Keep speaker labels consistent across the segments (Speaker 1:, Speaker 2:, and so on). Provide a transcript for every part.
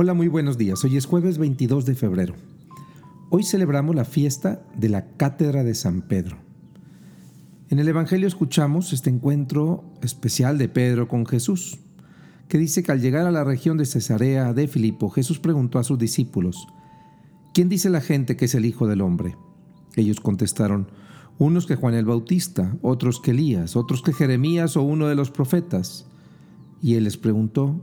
Speaker 1: Hola, muy buenos días. Hoy es jueves 22 de febrero. Hoy celebramos la fiesta de la Cátedra de San Pedro. En el Evangelio escuchamos este encuentro especial de Pedro con Jesús, que dice que al llegar a la región de Cesarea de Filipo, Jesús preguntó a sus discípulos, ¿quién dice la gente que es el Hijo del Hombre? Ellos contestaron, unos que Juan el Bautista, otros que Elías, otros que Jeremías o uno de los profetas. Y él les preguntó,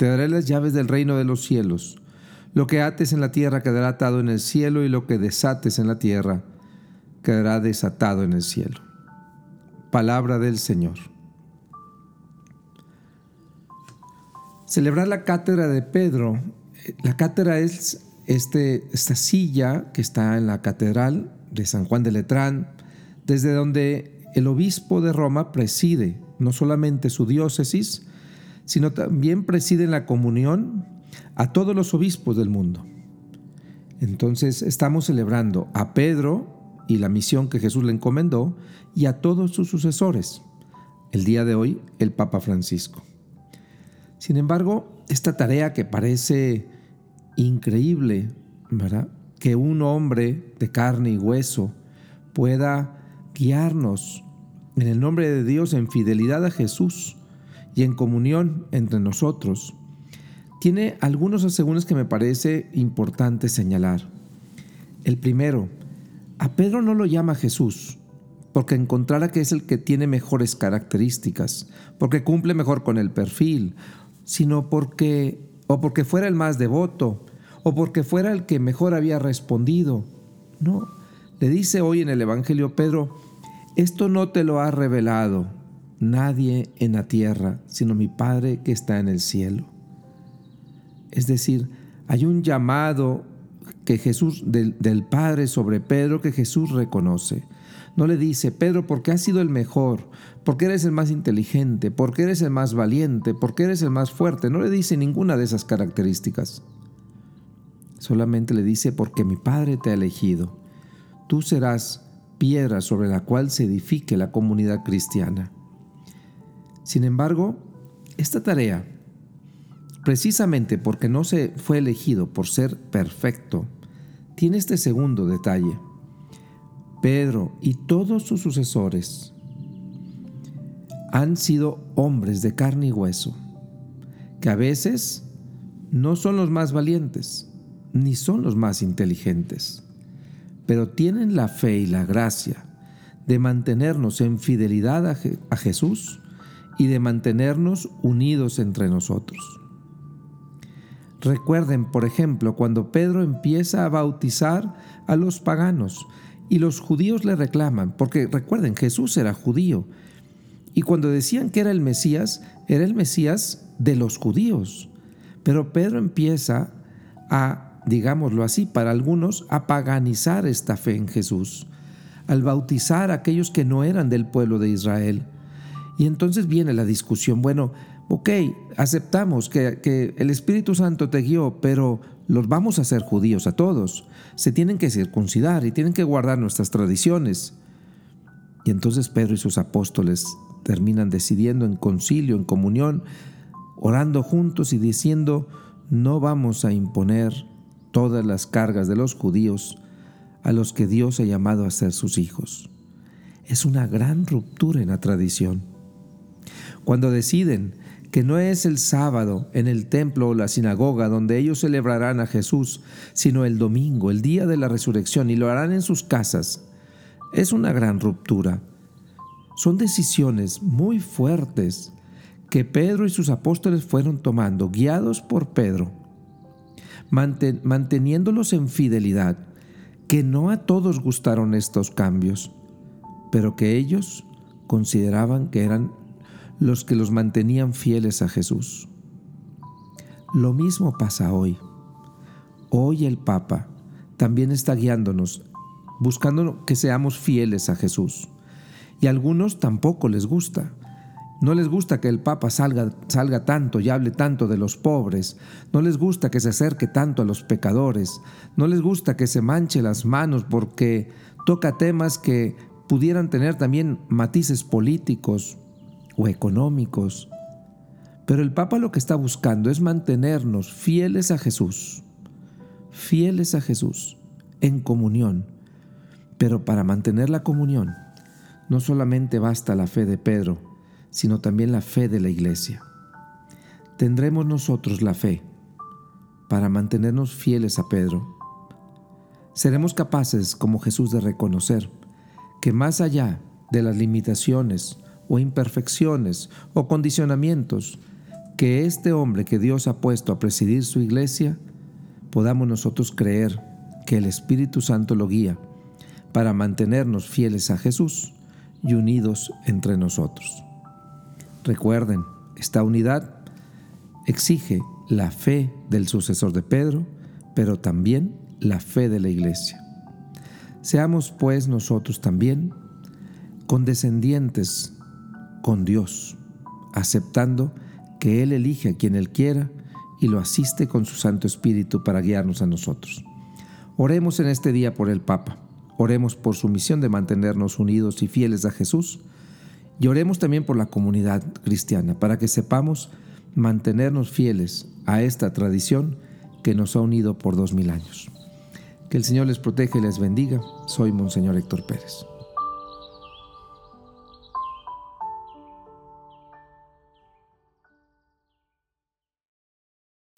Speaker 1: Te daré las llaves del reino de los cielos. Lo que ates en la tierra quedará atado en el cielo y lo que desates en la tierra quedará desatado en el cielo. Palabra del Señor. Celebrar la cátedra de Pedro. La cátedra es este, esta silla que está en la catedral de San Juan de Letrán, desde donde el obispo de Roma preside no solamente su diócesis, sino también presiden la comunión a todos los obispos del mundo. Entonces estamos celebrando a Pedro y la misión que Jesús le encomendó y a todos sus sucesores. El día de hoy, el Papa Francisco. Sin embargo, esta tarea que parece increíble, ¿verdad? Que un hombre de carne y hueso pueda guiarnos en el nombre de Dios en fidelidad a Jesús y en comunión entre nosotros, tiene algunos asegúnes que me parece importante señalar. El primero, a Pedro no lo llama Jesús, porque encontrara que es el que tiene mejores características, porque cumple mejor con el perfil, sino porque o porque fuera el más devoto, o porque fuera el que mejor había respondido. No, le dice hoy en el Evangelio Pedro, esto no te lo ha revelado nadie en la tierra, sino mi Padre que está en el cielo. Es decir, hay un llamado que Jesús del, del, Padre sobre Pedro que Jesús reconoce. No le dice, Pedro, porque has sido el mejor, porque eres el más inteligente, porque eres el más valiente, porque eres el más fuerte. No le dice ninguna de esas características. Solamente le dice, porque mi Padre te ha elegido. Tú serás piedra sobre la cual se edifique la comunidad cristiana. Sin embargo, esta tarea, precisamente porque no se fue elegido por ser perfecto, tiene este segundo detalle. Pedro y todos sus sucesores han sido hombres de carne y hueso, que a veces no son los más valientes, ni son los más inteligentes, pero tienen la fe y la gracia de mantenernos en fidelidad a, Jesús y de mantenernos unidos entre nosotros. Recuerden, por ejemplo, cuando Pedro empieza a bautizar a los paganos y los judíos le reclaman, porque recuerden, Jesús era judío, y cuando decían que era el Mesías, era el Mesías de los judíos. Pero Pedro empieza a, digámoslo así, para algunos, a paganizar esta fe en Jesús, al bautizar a aquellos que no eran del pueblo de Israel. Y entonces viene la discusión, bueno, ok, aceptamos que, el Espíritu Santo te guió, pero los vamos a hacer judíos a todos. Se tienen que circuncidar y tienen que guardar nuestras tradiciones. Y entonces Pedro y sus apóstoles terminan decidiendo en concilio, en comunión, orando juntos y diciendo, no vamos a imponer todas las cargas de los judíos a los que Dios ha llamado a ser sus hijos. Es una gran ruptura en la tradición. Cuando deciden que no es el sábado en el templo o la sinagoga donde ellos celebrarán a Jesús, sino el domingo, el día de la resurrección, y lo harán en sus casas, es una gran ruptura. Son decisiones muy fuertes que Pedro y sus apóstoles fueron tomando, guiados por Pedro, manteniéndolos en fidelidad, que no a todos gustaron estos cambios, pero que ellos consideraban que eran los que los mantenían fieles a Jesús. Lo mismo pasa hoy. Hoy el Papa también está guiándonos, buscando que seamos fieles a Jesús. Y a algunos tampoco les gusta. No les gusta que el Papa salga, salga tanto y hable tanto de los pobres. No les gusta que se acerque tanto a los pecadores. No les gusta que se manche las manos porque toca temas que pudieran tener también matices políticos o económicos. Pero el Papa lo que está buscando es mantenernos fieles a Jesús, fieles a Jesús, en comunión. Pero para mantener la comunión, no solamente basta la fe de Pedro, sino también la fe de la iglesia. Tendremos nosotros la fe para mantenernos fieles a Pedro. Seremos capaces, como Jesús, de reconocer que más allá de las limitaciones o imperfecciones o condicionamientos que este hombre que Dios ha puesto a presidir su iglesia, podamos nosotros creer que el Espíritu Santo lo guía para mantenernos fieles a Jesús y unidos entre nosotros. Recuerden, esta unidad exige la fe del sucesor de Pedro, pero también la fe de la iglesia. Seamos pues nosotros también condescendientes con Dios, aceptando que Él elige a quien Él quiera y lo asiste con su Santo Espíritu para guiarnos a nosotros. Oremos en este día por el Papa, oremos por su misión de mantenernos unidos y fieles a Jesús, y oremos también por la comunidad cristiana, para que sepamos mantenernos fieles a esta tradición que nos ha unido por dos mil años. Que el Señor les proteja y les bendiga. Soy Monseñor Héctor Pérez.